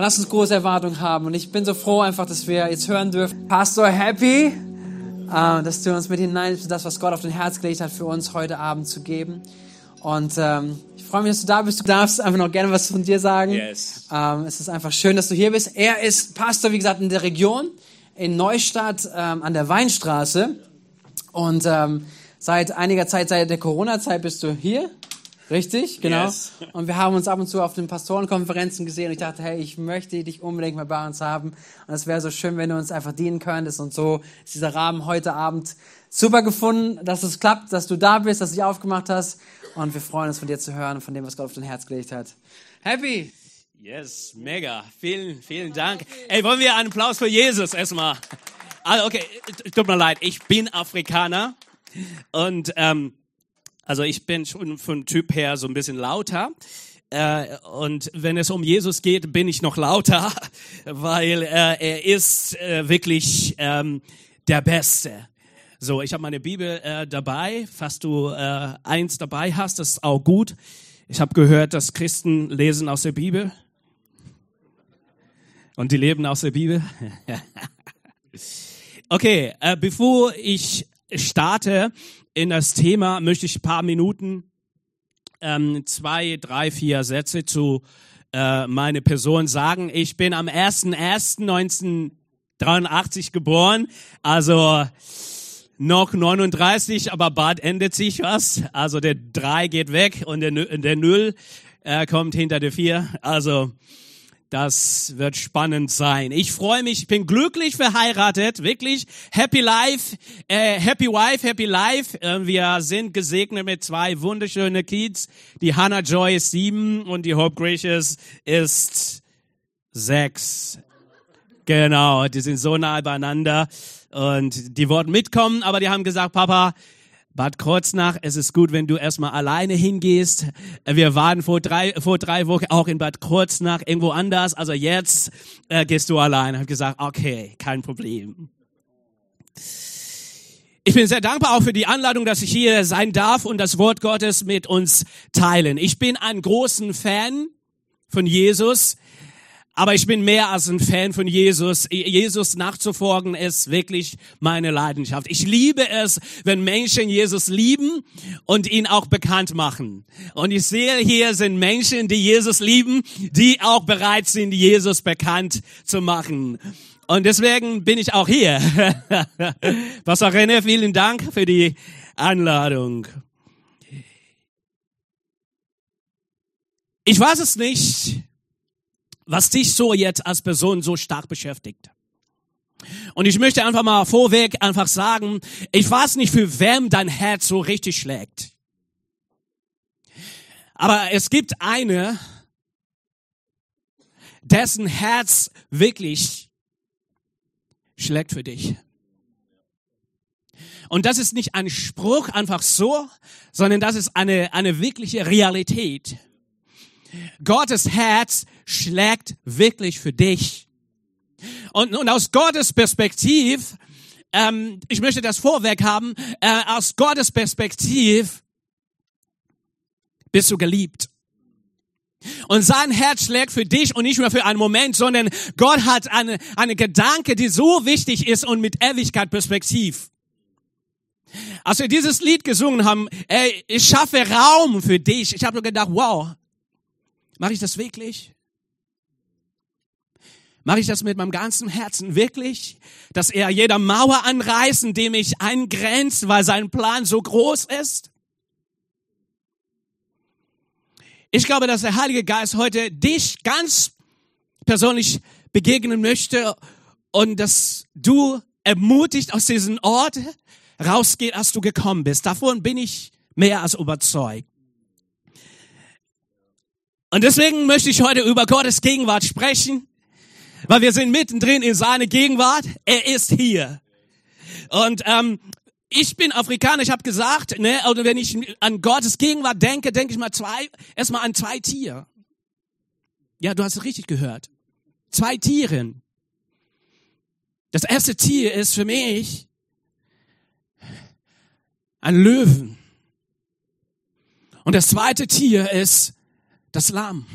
lass uns große Erwartungen haben. Und ich bin so froh einfach, dass wir jetzt hören dürfen. Pastor Happy, äh, dass du uns mit hineinnimmst, das, was Gott auf dein Herz gelegt hat, für uns heute Abend zu geben. Und ähm, ich freue mich, dass du da bist. Du darfst einfach noch gerne was von dir sagen. Yes. Ähm, es ist einfach schön, dass du hier bist. Er ist Pastor, wie gesagt, in der Region, in Neustadt ähm, an der Weinstraße. Und ähm, seit einiger Zeit, seit der Corona-Zeit bist du hier. Richtig, genau. Yes. Und wir haben uns ab und zu auf den Pastorenkonferenzen gesehen und ich dachte, hey, ich möchte dich unbedingt mal bei uns haben. Und es wäre so schön, wenn du uns einfach dienen könntest. Und so ist dieser Rahmen heute Abend super gefunden, dass es klappt, dass du da bist, dass du dich aufgemacht hast. Und wir freuen uns von dir zu hören und von dem, was Gott auf dein Herz gelegt hat. Happy! Yes, mega. Vielen, vielen Dank. Ey, wollen wir einen Applaus für Jesus erstmal? Also, okay, tut mir leid, ich bin Afrikaner und ähm, also ich bin schon von Typ her so ein bisschen lauter. Äh, und wenn es um Jesus geht, bin ich noch lauter, weil äh, er ist äh, wirklich ähm, der Beste. So, ich habe meine Bibel dabei. Falls du eins dabei hast, das ist auch gut. Ich habe gehört, dass Christen lesen aus der Bibel. Und die leben aus der Bibel. okay, äh, bevor ich starte in das Thema, möchte ich ein paar Minuten, ähm, zwei, drei, vier Sätze zu äh, meine Person sagen. Ich bin am 1.1.1983 geboren, also noch 39, aber bald ändert sich was. Also der 3 geht weg und der, der 0 äh, kommt hinter der 4. Also das wird spannend sein. Ich freue mich, ich bin glücklich verheiratet, wirklich. Happy Life, äh, Happy Wife, Happy Life. Äh, wir sind gesegnet mit zwei wunderschönen Kids. Die Hannah Joy ist sieben und die Hope Gracious ist sechs. Genau, die sind so nah beieinander und die wollten mitkommen, aber die haben gesagt, Papa, Bad Kreuznach, es ist gut, wenn du erstmal alleine hingehst. Wir waren vor drei, vor drei Wochen auch in Bad Kreuznach, irgendwo anders. Also jetzt äh, gehst du allein. Ich habe gesagt, okay, kein Problem. Ich bin sehr dankbar auch für die Anladung, dass ich hier sein darf und das Wort Gottes mit uns teilen. Ich bin ein großen Fan von Jesus. Aber ich bin mehr als ein Fan von Jesus. Jesus nachzufolgen ist wirklich meine Leidenschaft. Ich liebe es, wenn Menschen Jesus lieben und ihn auch bekannt machen. Und ich sehe hier sind Menschen, die Jesus lieben, die auch bereit sind, Jesus bekannt zu machen. Und deswegen bin ich auch hier. Pastor René, vielen Dank für die Einladung. Ich weiß es nicht, was dich so jetzt als Person so stark beschäftigt. Und ich möchte einfach mal vorweg einfach sagen, ich weiß nicht, für wem dein Herz so richtig schlägt. Aber es gibt eine, dessen Herz wirklich schlägt für dich. Und das ist nicht ein Spruch einfach so, sondern das ist eine, eine wirkliche Realität. Gottes Herz schlägt wirklich für dich. Und, und aus Gottes Perspektiv, ähm, ich möchte das vorweg haben, äh, aus Gottes Perspektiv bist du geliebt. Und sein Herz schlägt für dich und nicht nur für einen Moment, sondern Gott hat eine, eine Gedanke, die so wichtig ist und mit Ewigkeit Perspektiv. Als wir dieses Lied gesungen haben, ey, ich schaffe Raum für dich. Ich habe nur gedacht, wow, mache ich das wirklich? Mache ich das mit meinem ganzen Herzen wirklich? Dass er jeder Mauer anreißt, indem ich eingrenzt, weil sein Plan so groß ist? Ich glaube, dass der Heilige Geist heute dich ganz persönlich begegnen möchte und dass du ermutigt aus diesem Ort rausgeht, als du gekommen bist. Davon bin ich mehr als überzeugt. Und deswegen möchte ich heute über Gottes Gegenwart sprechen, weil wir sind mittendrin in seiner Gegenwart. Er ist hier. Und ähm, ich bin Afrikaner, ich habe gesagt, ne, oder wenn ich an Gottes Gegenwart denke, denke ich mal zwei, erstmal an zwei Tiere. Ja, du hast es richtig gehört. Zwei Tieren. Das erste Tier ist für mich ein Löwen. Und das zweite Tier ist das Lamm.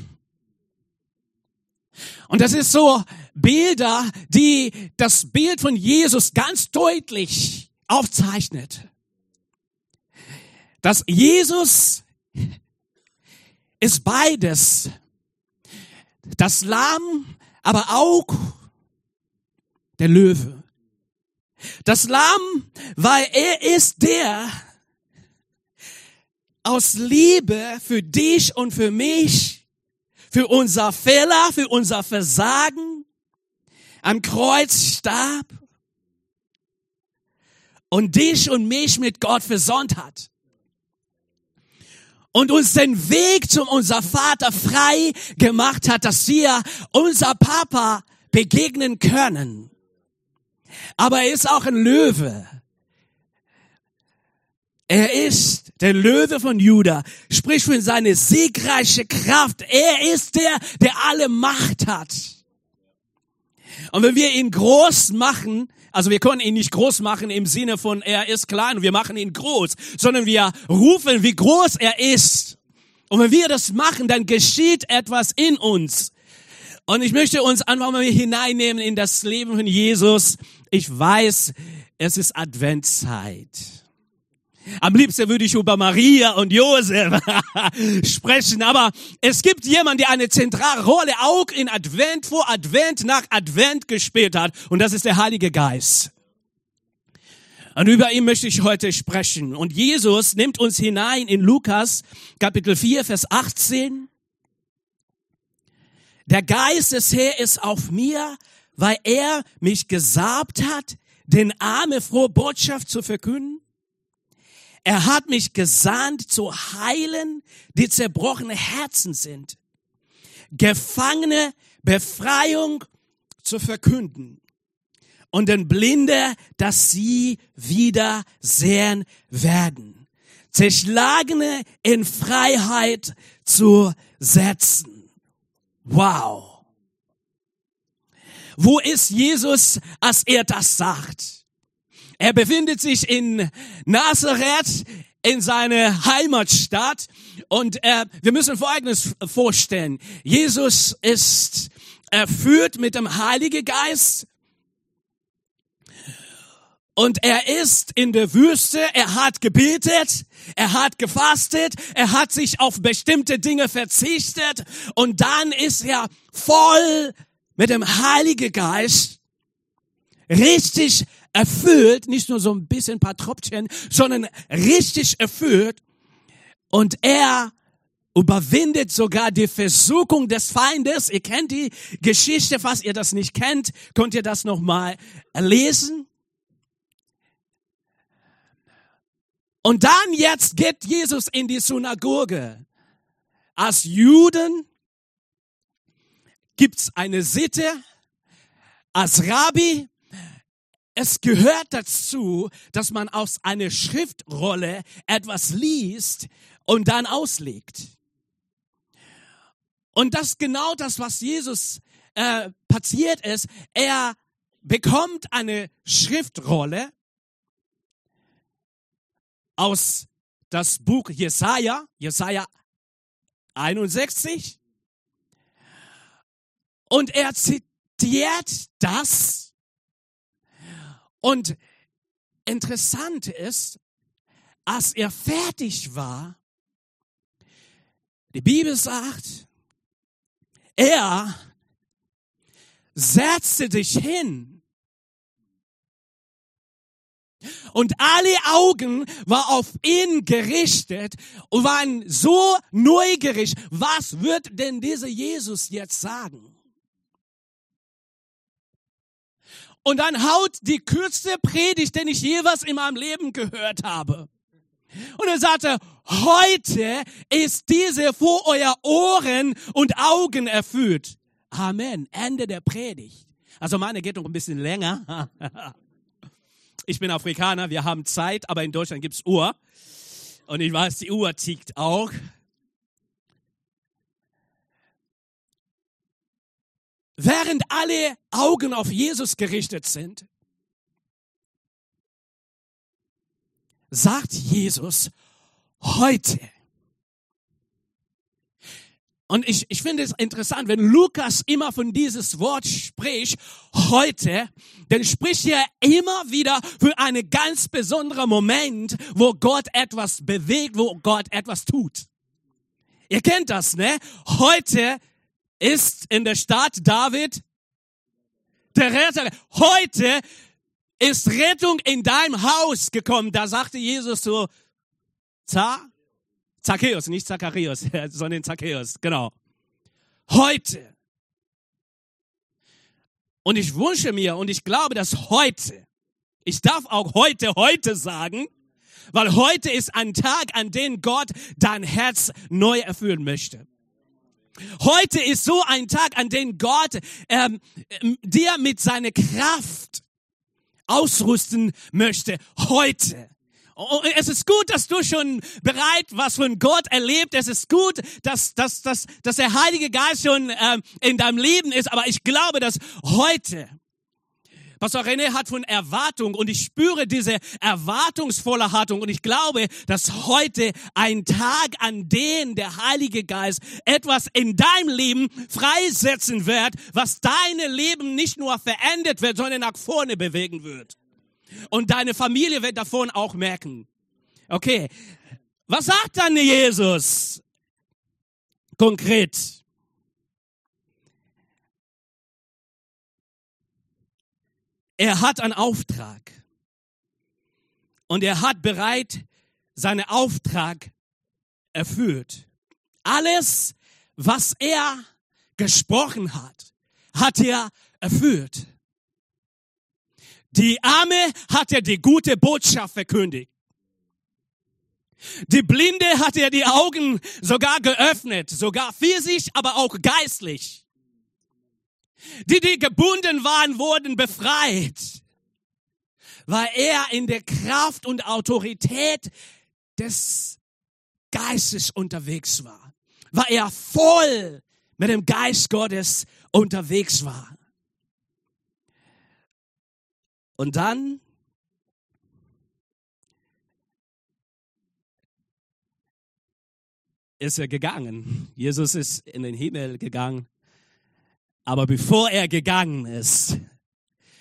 Und das ist so Bilder, die das Bild von Jesus ganz deutlich aufzeichnet. Dass Jesus ist beides. Das Lamm, aber auch der Löwe. Das Lamm, weil er ist der, aus Liebe für dich und für mich, für unser Fehler, für unser Versagen, am Kreuz starb und dich und mich mit Gott versont hat und uns den Weg zum unser Vater frei gemacht hat, dass wir unser Papa begegnen können. Aber er ist auch ein Löwe. Er ist der Löwe von Juda, sprich für seine siegreiche Kraft. Er ist der, der alle Macht hat. Und wenn wir ihn groß machen, also wir können ihn nicht groß machen im Sinne von er ist klein wir machen ihn groß, sondern wir rufen, wie groß er ist. Und wenn wir das machen, dann geschieht etwas in uns. Und ich möchte uns einfach mal hineinnehmen in das Leben von Jesus. Ich weiß, es ist Adventzeit. Am liebsten würde ich über Maria und Josef sprechen, aber es gibt jemanden, der eine zentrale Rolle auch in Advent, vor Advent, nach Advent gespielt hat, und das ist der Heilige Geist. Und über ihn möchte ich heute sprechen. Und Jesus nimmt uns hinein in Lukas Kapitel 4, Vers 18. Der Geist des Herrn ist auf mir, weil er mich gesabt hat, den Arme frohe Botschaft zu verkünden. Er hat mich gesandt zu heilen, die zerbrochene Herzen sind. Gefangene Befreiung zu verkünden. Und den Blinde, dass sie wieder sehen werden. Zerschlagene in Freiheit zu setzen. Wow. Wo ist Jesus, als er das sagt? Er befindet sich in Nazareth, in seiner Heimatstadt. Und äh, wir müssen Folgendes vorstellen. Jesus ist erfüllt mit dem Heiligen Geist. Und er ist in der Wüste, er hat gebetet, er hat gefastet, er hat sich auf bestimmte Dinge verzichtet und dann ist er voll mit dem Heiligen Geist richtig erfüllt, nicht nur so ein bisschen ein paar Tropfchen, sondern richtig erfüllt. Und er überwindet sogar die Versuchung des Feindes. Ihr kennt die Geschichte, falls ihr das nicht kennt, könnt ihr das nochmal lesen. Und dann jetzt geht Jesus in die Synagoge. Als Juden gibt's eine Sitte. Als Rabbi es gehört dazu, dass man aus einer Schriftrolle etwas liest und dann auslegt. Und das genau das, was Jesus äh, passiert ist. Er bekommt eine Schriftrolle aus das Buch Jesaja, Jesaja 61. Und er zitiert das und interessant ist, als er fertig war, die Bibel sagt, er setzte sich hin und alle Augen war auf ihn gerichtet und waren so neugierig, was wird denn dieser Jesus jetzt sagen? Und dann haut die kürzeste Predigt, den ich jeweils in meinem Leben gehört habe. Und er sagte, heute ist diese vor euer Ohren und Augen erfüllt. Amen. Ende der Predigt. Also meine geht noch ein bisschen länger. Ich bin Afrikaner, wir haben Zeit, aber in Deutschland gibt's Uhr. Und ich weiß, die Uhr tickt auch. Während alle Augen auf Jesus gerichtet sind, sagt Jesus heute, Und ich, ich finde es interessant, wenn Lukas immer von dieses Wort spricht, heute, dann spricht er immer wieder für einen ganz besonderen Moment, wo Gott etwas bewegt, wo Gott etwas tut. Ihr kennt das, ne? Heute ist in der Stadt David der Retter. Heute ist Rettung in deinem Haus gekommen. Da sagte Jesus so, Za Zacchaeus, nicht Zacharias, sondern Zacchaeus, genau. Heute. Und ich wünsche mir und ich glaube, dass heute, ich darf auch heute, heute sagen, weil heute ist ein Tag, an dem Gott dein Herz neu erfüllen möchte. Heute ist so ein Tag, an dem Gott ähm, dir mit seiner Kraft ausrüsten möchte. Heute. Es ist gut, dass du schon bereit was von Gott erlebt. Es ist gut, dass, dass, dass, dass der Heilige Geist schon ähm, in deinem Leben ist. Aber ich glaube, dass heute, Pastor René hat von Erwartung und ich spüre diese erwartungsvolle Haltung und ich glaube, dass heute ein Tag, an dem der Heilige Geist etwas in deinem Leben freisetzen wird, was deine Leben nicht nur verändert wird, sondern nach vorne bewegen wird. Und deine Familie wird davon auch merken. Okay. Was sagt dann Jesus konkret? Er hat einen Auftrag. Und er hat bereit seinen Auftrag erfüllt. Alles, was er gesprochen hat, hat er erfüllt. Die Arme hat er die gute Botschaft verkündigt. Die Blinde hat er die Augen sogar geöffnet, sogar physisch, aber auch geistlich. Die, die gebunden waren, wurden befreit, weil er in der Kraft und Autorität des Geistes unterwegs war, weil er voll mit dem Geist Gottes unterwegs war. Und dann ist er gegangen. Jesus ist in den Himmel gegangen. Aber bevor er gegangen ist,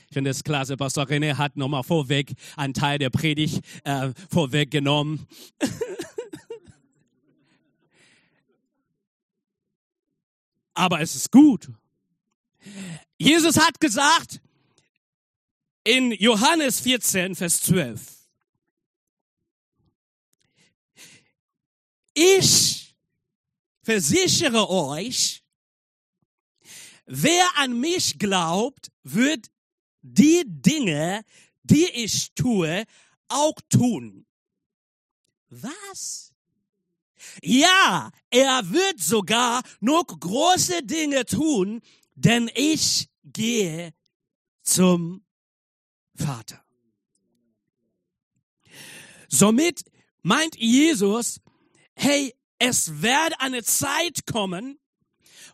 ich finde es klasse, Pastor René hat nochmal vorweg einen Teil der Predigt äh, vorweggenommen. Aber es ist gut. Jesus hat gesagt, in Johannes 14, Vers 12. Ich versichere euch, wer an mich glaubt, wird die Dinge, die ich tue, auch tun. Was? Ja, er wird sogar noch große Dinge tun, denn ich gehe zum Vater. Somit meint Jesus, hey, es wird eine Zeit kommen,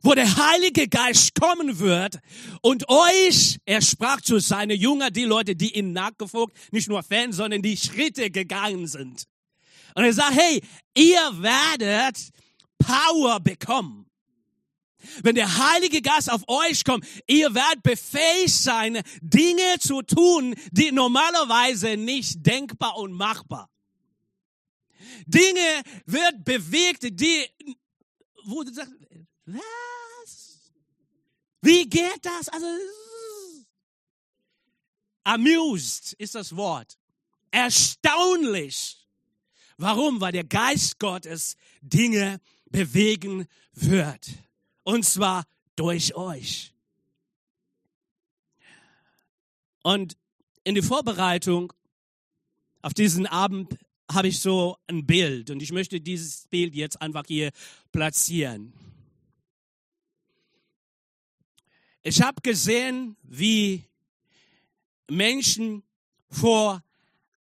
wo der Heilige Geist kommen wird und euch, er sprach zu seinen Jüngern, die Leute, die ihm nachgefolgt, nicht nur Fans, sondern die Schritte gegangen sind. Und er sagt, hey, ihr werdet Power bekommen. Wenn der Heilige Geist auf euch kommt, ihr werdet befähigt sein, Dinge zu tun, die normalerweise nicht denkbar und machbar. Dinge wird bewegt, die, wo du sagst, was? Wie geht das? Also, amused ist das Wort. Erstaunlich. Warum? Weil der Geist Gottes Dinge bewegen wird. Und zwar durch euch. Und in die Vorbereitung auf diesen Abend habe ich so ein Bild und ich möchte dieses Bild jetzt einfach hier platzieren. Ich habe gesehen, wie Menschen vor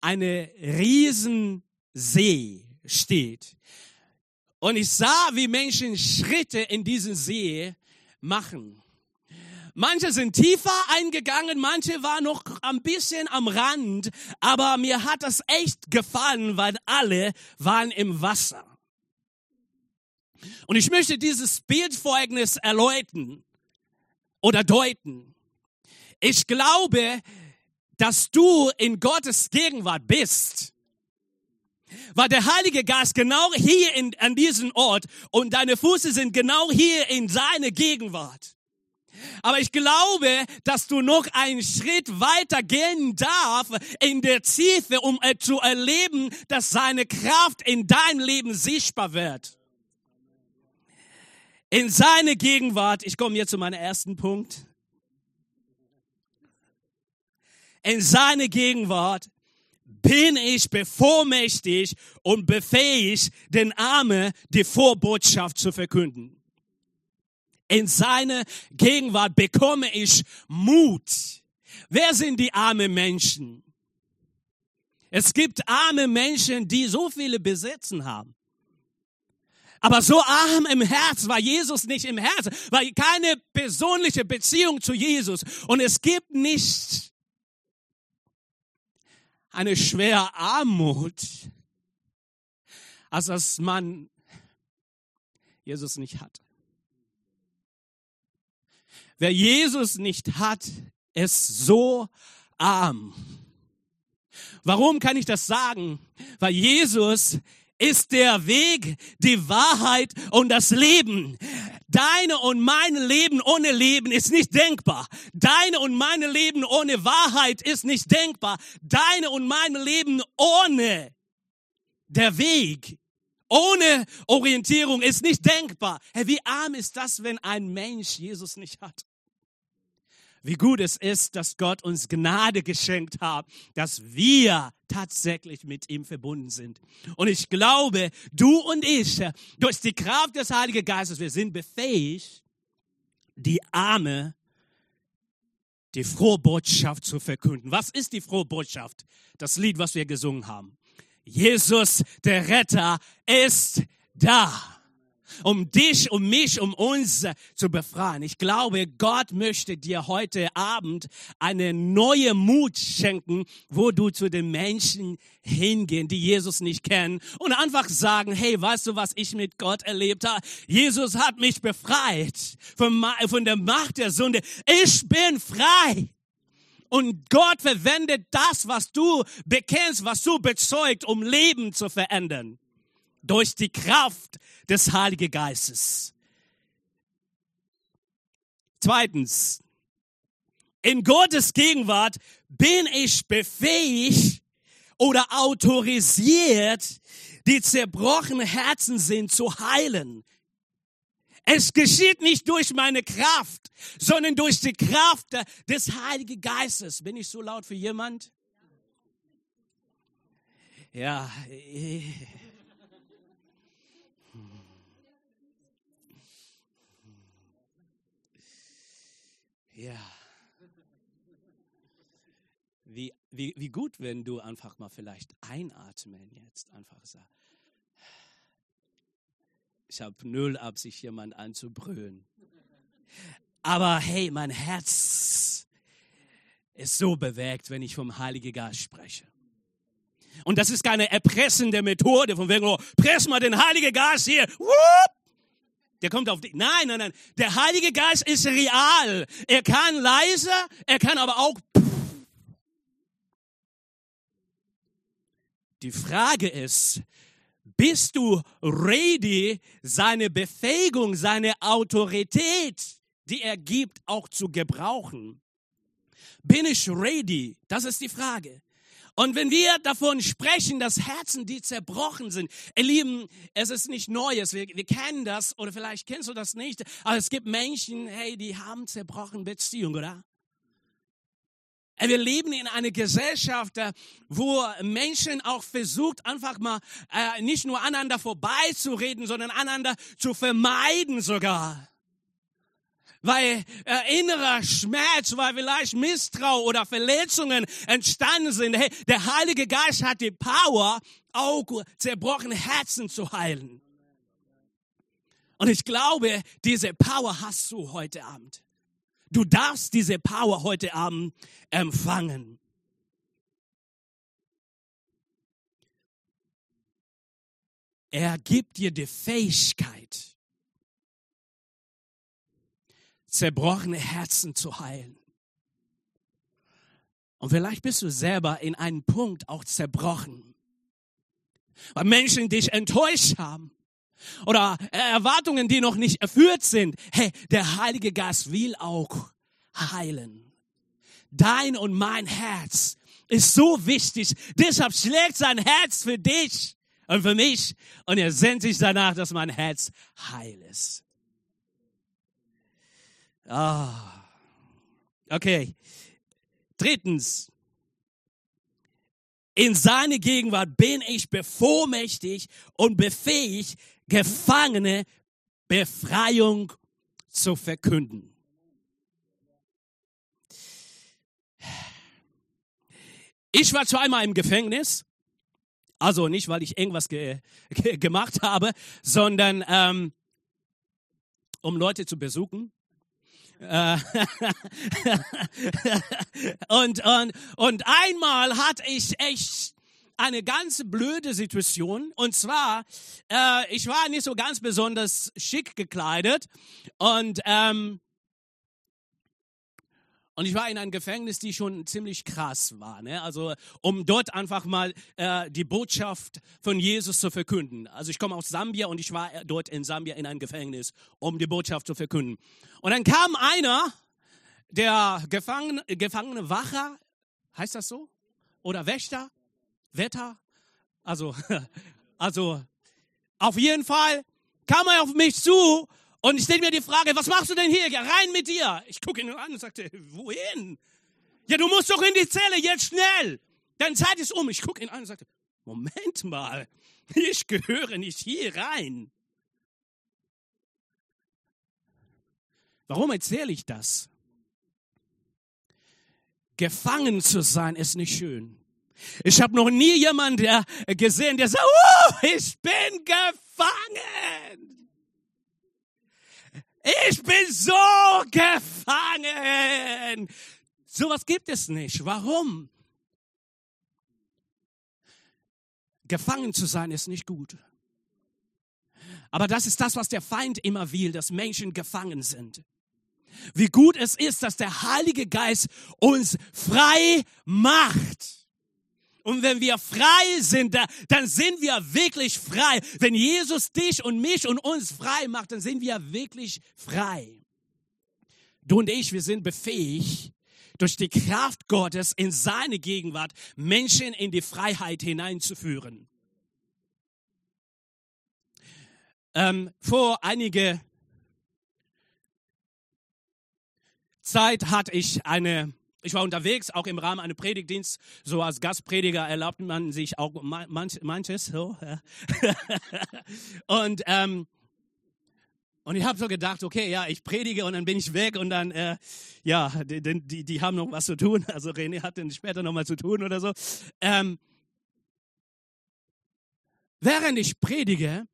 einem riesen See steht. Und ich sah, wie Menschen Schritte in diesen See machen. Manche sind tiefer eingegangen, manche waren noch ein bisschen am Rand, aber mir hat das echt gefallen, weil alle waren im Wasser. Und ich möchte dieses Bild folgendes erläutern oder deuten. Ich glaube, dass du in Gottes Gegenwart bist. Weil der Heilige Geist genau hier in, an diesem Ort und deine Füße sind genau hier in seine Gegenwart. Aber ich glaube, dass du noch einen Schritt weiter gehen darf in der Tiefe, um zu erleben, dass seine Kraft in deinem Leben sichtbar wird. In seine Gegenwart, ich komme jetzt zu meinem ersten Punkt. In seine Gegenwart bin ich bevormächtigt und befähigt, den Armen die Vorbotschaft zu verkünden. In seine Gegenwart bekomme ich Mut. Wer sind die armen Menschen? Es gibt arme Menschen, die so viele Besitzen haben. Aber so arm im Herz war Jesus nicht im Herz, war keine persönliche Beziehung zu Jesus. Und es gibt nicht eine schwere Armut, als dass man Jesus nicht hat. Wer Jesus nicht hat, ist so arm. Warum kann ich das sagen? Weil Jesus ist der Weg, die Wahrheit und das Leben. Deine und mein Leben ohne Leben ist nicht denkbar. Deine und meine Leben ohne Wahrheit ist nicht denkbar. Deine und mein Leben ohne der Weg, ohne Orientierung ist nicht denkbar. Hey, wie arm ist das, wenn ein Mensch Jesus nicht hat? Wie gut es ist, dass Gott uns Gnade geschenkt hat, dass wir tatsächlich mit ihm verbunden sind. Und ich glaube, du und ich, durch die Kraft des Heiligen Geistes, wir sind befähigt, die Arme, die frohe Botschaft zu verkünden. Was ist die frohe Botschaft? Das Lied, was wir gesungen haben. Jesus, der Retter, ist da um dich, um mich, um uns zu befreien. Ich glaube, Gott möchte dir heute Abend eine neue Mut schenken, wo du zu den Menschen hingehen, die Jesus nicht kennen und einfach sagen, hey, weißt du, was ich mit Gott erlebt habe? Jesus hat mich befreit von, von der Macht der Sünde. Ich bin frei. Und Gott verwendet das, was du bekennst, was du bezeugt, um Leben zu verändern. Durch die Kraft des Heiligen Geistes. Zweitens, in Gottes Gegenwart bin ich befähigt oder autorisiert, die zerbrochenen Herzen sind, zu heilen. Es geschieht nicht durch meine Kraft, sondern durch die Kraft des Heiligen Geistes. Bin ich so laut für jemand? Ja. Ja. Wie, wie, wie gut, wenn du einfach mal vielleicht einatmen jetzt einfach so. Ich habe null Absicht, jemand anzubrüllen. Aber hey, mein Herz ist so bewegt, wenn ich vom Heiligen Geist spreche. Und das ist keine erpressende Methode, von wegen, oh, press mal den Heiligen Geist hier. Whoop! Der kommt auf dich. Nein, nein, nein. Der Heilige Geist ist real. Er kann leise, er kann aber auch. Die Frage ist, bist du ready, seine Befähigung, seine Autorität, die er gibt, auch zu gebrauchen? Bin ich ready? Das ist die Frage. Und wenn wir davon sprechen, dass Herzen, die zerbrochen sind, ihr Lieben, es ist nicht Neues. Wir, wir kennen das oder vielleicht kennst du das nicht. Aber es gibt Menschen, hey, die haben zerbrochen Beziehungen, oder? Wir leben in einer Gesellschaft, äh, wo Menschen auch versucht, einfach mal äh, nicht nur aneinander vorbeizureden, sondern aneinander zu vermeiden sogar weil äh, innerer Schmerz, weil vielleicht Misstrau oder Verletzungen entstanden sind. Hey, der Heilige Geist hat die Power, auch zerbrochene Herzen zu heilen. Und ich glaube, diese Power hast du heute Abend. Du darfst diese Power heute Abend empfangen. Er gibt dir die Fähigkeit, zerbrochene Herzen zu heilen. Und vielleicht bist du selber in einem Punkt auch zerbrochen, weil Menschen dich enttäuscht haben oder Erwartungen, die noch nicht erfüllt sind. Hey, der Heilige Geist will auch heilen. Dein und mein Herz ist so wichtig. Deshalb schlägt sein Herz für dich und für mich. Und er sehnt sich danach, dass mein Herz heil ist. Ah. Okay. Drittens. In seine Gegenwart bin ich bevollmächtigt und befähigt, Gefangene Befreiung zu verkünden. Ich war zweimal im Gefängnis. Also nicht, weil ich irgendwas ge ge gemacht habe, sondern ähm, um Leute zu besuchen. Äh, und, und, und einmal hatte ich echt eine ganz blöde Situation. Und zwar, äh, ich war nicht so ganz besonders schick gekleidet. Und ähm, und ich war in einem Gefängnis, die schon ziemlich krass war. Ne? Also um dort einfach mal äh, die Botschaft von Jesus zu verkünden. Also ich komme aus Sambia und ich war dort in Sambia in einem Gefängnis, um die Botschaft zu verkünden. Und dann kam einer, der Gefangene, Gefangene Wacher, heißt das so? Oder Wächter? Wetter? Also, also auf jeden Fall kam er auf mich zu und ich stelle mir die Frage, was machst du denn hier? Rein mit dir. Ich gucke ihn an und sagte, wohin? Ja, du musst doch in die Zelle, jetzt schnell. Deine Zeit ist um. Ich gucke ihn an und sagte, Moment mal, ich gehöre nicht hier rein. Warum erzähle ich das? Gefangen zu sein ist nicht schön. Ich habe noch nie jemanden gesehen, der sagt, oh, ich bin gefangen. Ich bin so gefangen. Sowas gibt es nicht. Warum? Gefangen zu sein ist nicht gut. Aber das ist das, was der Feind immer will, dass Menschen gefangen sind. Wie gut es ist, dass der Heilige Geist uns frei macht. Und wenn wir frei sind, dann sind wir wirklich frei. Wenn Jesus dich und mich und uns frei macht, dann sind wir wirklich frei. Du und ich, wir sind befähigt, durch die Kraft Gottes in seine Gegenwart Menschen in die Freiheit hineinzuführen. Ähm, vor einige Zeit hatte ich eine ich war unterwegs, auch im Rahmen eines Predigtdienstes, so als Gastprediger erlaubt man sich auch manch, manches. So, und ähm, und ich habe so gedacht, okay, ja, ich predige und dann bin ich weg und dann, äh, ja, die, die, die haben noch was zu tun. Also René hat dann später noch mal zu tun oder so. Ähm, während ich predige,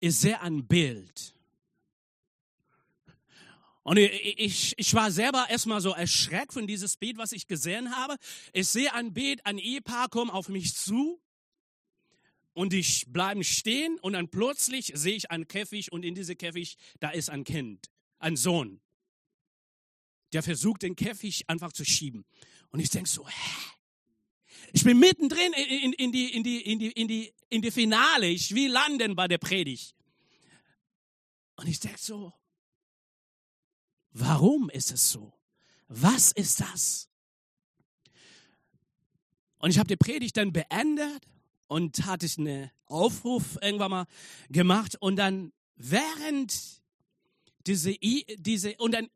ist sehr ein Bild. Und ich, ich war selber erstmal so erschreckt von dieses Bild, was ich gesehen habe. Ich sehe ein Bild, ein Ehepaar kommt auf mich zu und ich bleibe stehen und dann plötzlich sehe ich einen Käfig und in diesem Käfig, da ist ein Kind, ein Sohn. Der versucht, den Käfig einfach zu schieben. Und ich denke so, hä? Ich bin mittendrin in, in, in, die, in, die, in, die, in, die, in die Finale. Ich will landen bei der Predigt. Und ich denke so, Warum ist es so? Was ist das? Und ich habe die Predigt dann beendet und hatte ich einen Aufruf irgendwann mal gemacht und dann während diese, diese und dann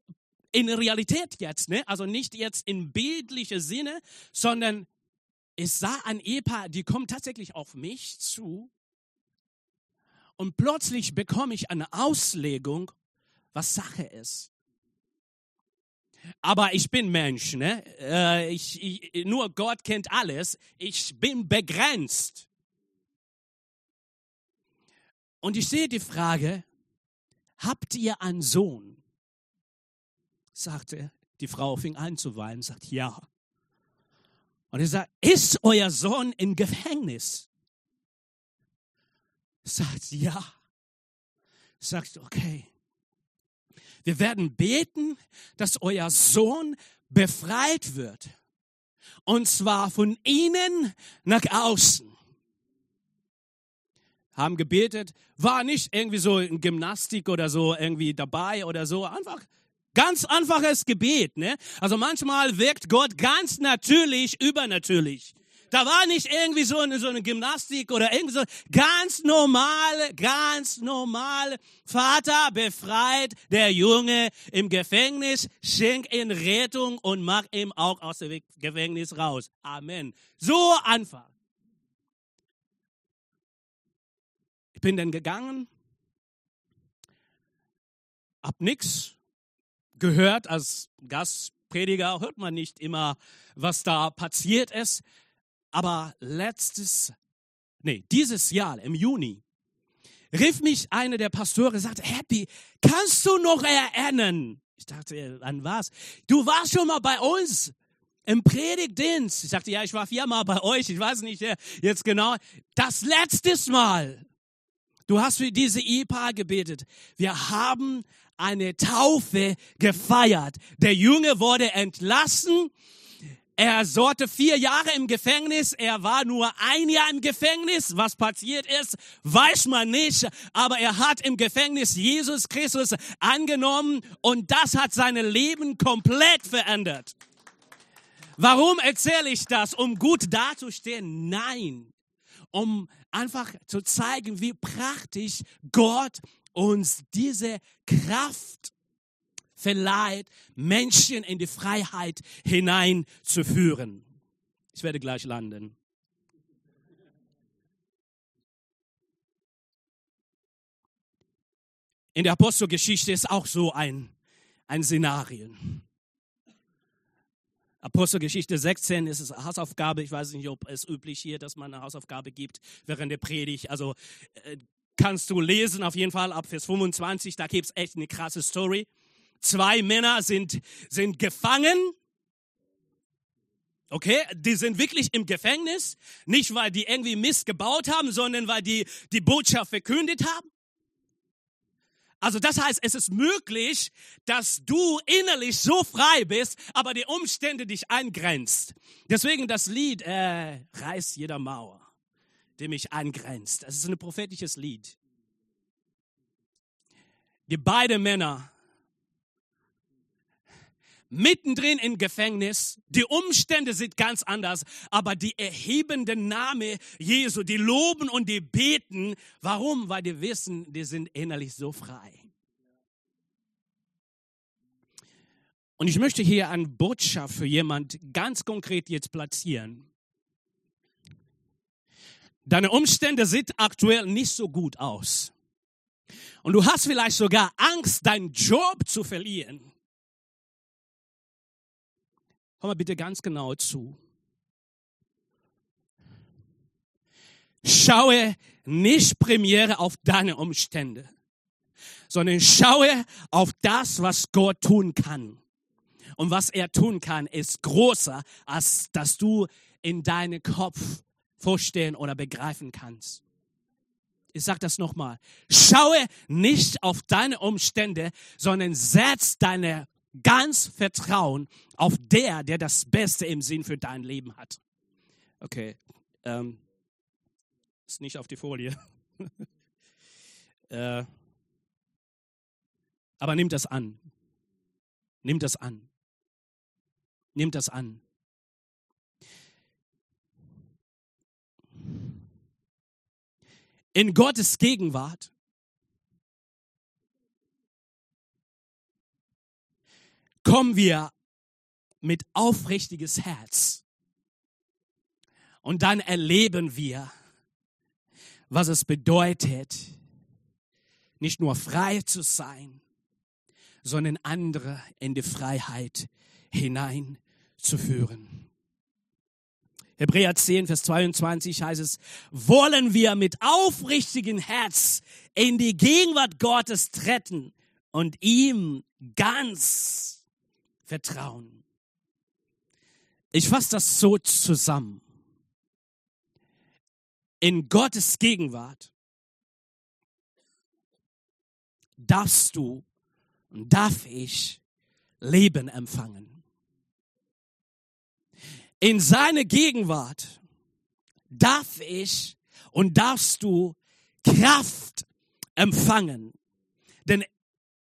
in Realität jetzt, ne? also nicht jetzt in bildlicher Sinne, sondern ich sah ein Ehepaar, die kommt tatsächlich auf mich zu und plötzlich bekomme ich eine Auslegung, was Sache ist. Aber ich bin Mensch, ne? Äh, ich, ich, nur Gott kennt alles. Ich bin begrenzt. Und ich sehe die Frage, habt ihr einen Sohn? Sagte, die Frau fing an zu weinen, sagt ja. Und er sagt, ist euer Sohn im Gefängnis? Sagt ja. Sagt, okay. Wir werden beten, dass euer Sohn befreit wird. Und zwar von innen nach außen. Haben gebetet, war nicht irgendwie so in Gymnastik oder so irgendwie dabei oder so. Einfach ganz einfaches Gebet. Ne? Also manchmal wirkt Gott ganz natürlich, übernatürlich. Da war nicht irgendwie so eine, so eine Gymnastik oder irgendwie so. Ganz normal, ganz normal. Vater befreit der Junge im Gefängnis, schenkt ihm Rettung und macht ihm auch aus dem Gefängnis raus. Amen. So einfach. Ich bin dann gegangen, hab nix gehört als Gastprediger, hört man nicht immer, was da passiert ist. Aber letztes, nee, dieses Jahr im Juni rief mich einer der Pastoren, sagte, Happy, kannst du noch erinnern? Ich dachte, an was? Du warst schon mal bei uns im Predigtdienst. Ich sagte, ja, ich war viermal bei euch. Ich weiß nicht jetzt genau. Das letztes Mal. Du hast für diese Ehepaar gebetet. Wir haben eine Taufe gefeiert. Der Junge wurde entlassen er sorgte vier Jahre im Gefängnis. Er war nur ein Jahr im Gefängnis. Was passiert ist, weiß man nicht. Aber er hat im Gefängnis Jesus Christus angenommen und das hat sein Leben komplett verändert. Warum erzähle ich das? Um gut dazustehen? Nein. Um einfach zu zeigen, wie praktisch Gott uns diese Kraft verleiht, Menschen in die Freiheit hineinzuführen. Ich werde gleich landen. In der Apostelgeschichte ist auch so ein, ein Szenario. Apostelgeschichte 16 ist es Hausaufgabe. Ich weiß nicht, ob es üblich hier, dass man eine Hausaufgabe gibt während der Predigt. Also äh, kannst du lesen auf jeden Fall ab Vers 25. Da gibt es echt eine krasse Story. Zwei Männer sind, sind gefangen. Okay, die sind wirklich im Gefängnis. Nicht, weil die irgendwie Mist gebaut haben, sondern weil die die Botschaft verkündet haben. Also das heißt, es ist möglich, dass du innerlich so frei bist, aber die Umstände dich eingrenzt. Deswegen das Lied äh, reißt jeder Mauer, die mich eingrenzt. Das ist ein prophetisches Lied. Die beiden Männer mittendrin im Gefängnis. Die Umstände sind ganz anders, aber die erheben den Namen Jesu, die loben und die beten. Warum? Weil die wissen, die sind innerlich so frei. Und ich möchte hier eine Botschaft für jemand ganz konkret jetzt platzieren. Deine Umstände sehen aktuell nicht so gut aus. Und du hast vielleicht sogar Angst, deinen Job zu verlieren. Hör mal bitte ganz genau zu. Schaue nicht Premiere auf deine Umstände, sondern schaue auf das, was Gott tun kann. Und was er tun kann, ist größer, als dass du in deinen Kopf vorstellen oder begreifen kannst. Ich sage das nochmal. Schaue nicht auf deine Umstände, sondern setz deine ganz Vertrauen auf der, der das Beste im Sinn für dein Leben hat. Okay, ähm, ist nicht auf die Folie. äh, aber nimm das an. Nimm das an. Nimm das an. In Gottes Gegenwart kommen wir mit aufrichtiges Herz. Und dann erleben wir, was es bedeutet, nicht nur frei zu sein, sondern andere in die Freiheit hineinzuführen. Hebräer 10, Vers 22 heißt es, wollen wir mit aufrichtigem Herz in die Gegenwart Gottes treten und ihm ganz Vertrauen. Ich fasse das so zusammen. In Gottes Gegenwart darfst du darf ich Leben empfangen. In seine Gegenwart darf ich und darfst du Kraft empfangen. Denn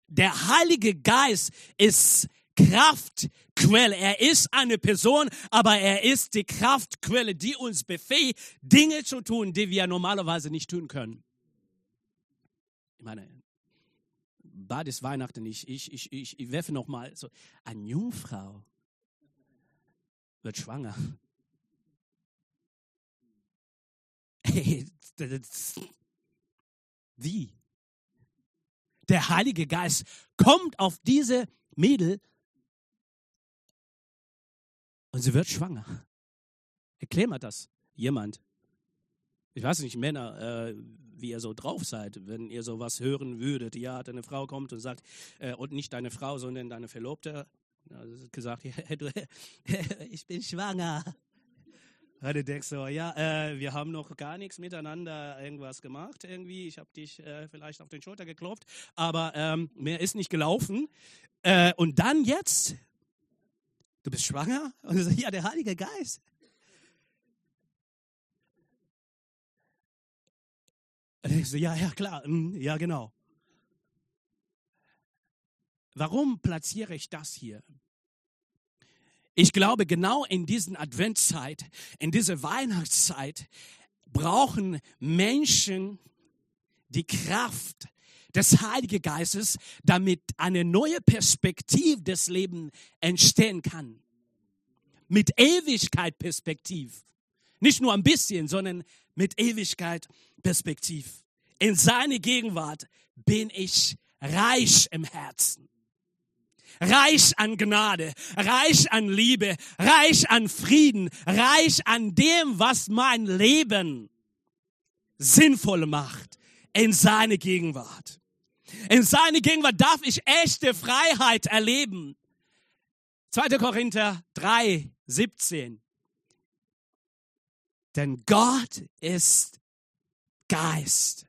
der Heilige Geist ist Kraftquelle. Er ist eine Person, aber er ist die Kraftquelle, die uns befähigt, Dinge zu tun, die wir normalerweise nicht tun können. Ich meine, bald ist Weihnachten. Ich, ich, ich, ich, ich werfe noch mal so. Eine Jungfrau wird schwanger. Wie? Der Heilige Geist kommt auf diese Mädel und sie wird schwanger. Erklär mal das, jemand. Ich weiß nicht, Männer, äh, wie ihr so drauf seid, wenn ihr sowas hören würdet. Ja, deine Frau kommt und sagt, äh, und nicht deine Frau, sondern deine Verlobte. Ja, gesagt, ja, du, ich bin schwanger. Und du denkst so, ja, äh, wir haben noch gar nichts miteinander irgendwas gemacht irgendwie. Ich habe dich äh, vielleicht auf den Schulter geklopft, aber ähm, mehr ist nicht gelaufen. Äh, und dann jetzt, du bist schwanger? Und du sagst, ja, der Heilige Geist. Und ich so, ja, ja, klar, hm, ja, genau. Warum platziere ich das hier? Ich glaube, genau in diesen Adventszeit, in dieser Weihnachtszeit, brauchen Menschen die Kraft des Heiligen Geistes, damit eine neue Perspektive des Lebens entstehen kann. Mit Ewigkeit Perspektiv. Nicht nur ein bisschen, sondern mit Ewigkeit Perspektiv. In seine Gegenwart bin ich reich im Herzen. Reich an Gnade, reich an Liebe, reich an Frieden, reich an dem, was mein Leben sinnvoll macht in seine Gegenwart. In seine Gegenwart darf ich echte Freiheit erleben. 2. Korinther 3, 17. Denn Gott ist Geist.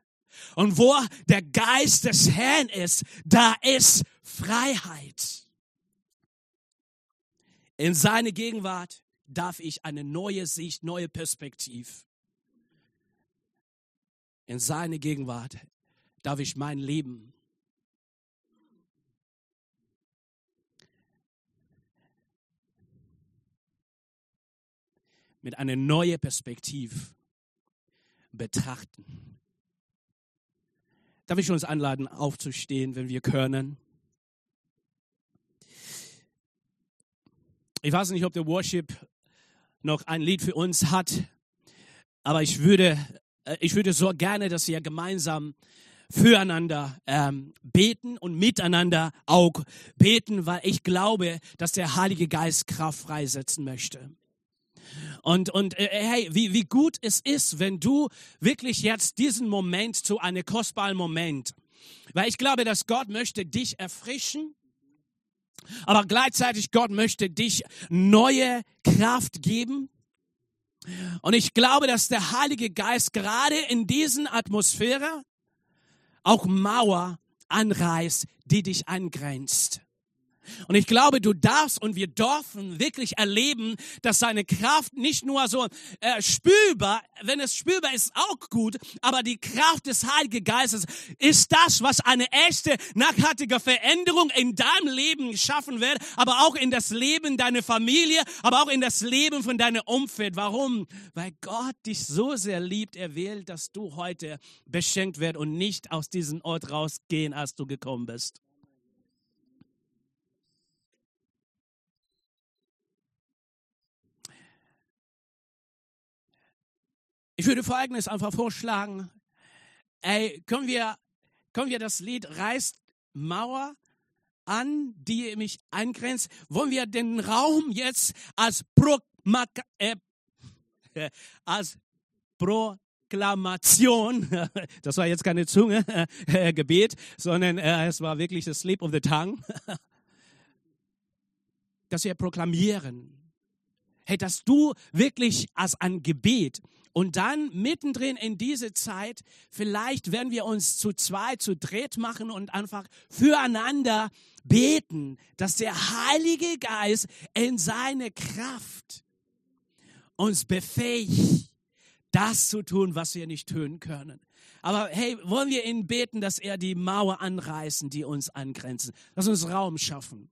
Und wo der Geist des Herrn ist, da ist Freiheit. In seine Gegenwart darf ich eine neue Sicht, neue Perspektive. In seine Gegenwart darf ich mein Leben mit einer neuen Perspektive betrachten. Darf ich uns einladen, aufzustehen, wenn wir können? Ich weiß nicht, ob der Worship noch ein Lied für uns hat, aber ich würde, äh, ich würde so gerne, dass wir gemeinsam füreinander ähm, beten und miteinander auch beten, weil ich glaube, dass der Heilige Geist Kraft freisetzen möchte. Und, und äh, hey, wie, wie gut es ist, wenn du wirklich jetzt diesen Moment zu einem kostbaren Moment, weil ich glaube, dass Gott möchte dich erfrischen, aber gleichzeitig Gott möchte dich neue Kraft geben. Und ich glaube, dass der Heilige Geist gerade in diesen Atmosphäre auch Mauer anreißt, die dich eingrenzt. Und ich glaube, du darfst und wir dürfen wirklich erleben, dass seine Kraft nicht nur so äh, spürbar, wenn es spürbar ist, auch gut, aber die Kraft des Heiligen Geistes ist das, was eine echte, nachhaltige Veränderung in deinem Leben schaffen wird, aber auch in das Leben deiner Familie, aber auch in das Leben von deinem Umfeld. Warum? Weil Gott dich so sehr liebt, er will, dass du heute beschenkt wirst und nicht aus diesem Ort rausgehen, als du gekommen bist. Ich würde Folgendes einfach vorschlagen. Ey, können wir, können wir das Lied Reißt Mauer an, die mich eingrenzt? Wollen wir den Raum jetzt als, Pro, äh, als Proklamation, das war jetzt keine Zunge, äh, Gebet, sondern äh, es war wirklich das Sleep of the Tongue, dass wir proklamieren, Hey, dass du wirklich als ein Gebet und dann mittendrin in diese Zeit, vielleicht werden wir uns zu zwei, zu dritt machen und einfach füreinander beten, dass der Heilige Geist in seine Kraft uns befähigt, das zu tun, was wir nicht tun können. Aber hey, wollen wir ihn beten, dass er die Mauer anreißen, die uns angrenzen. Lass uns Raum schaffen.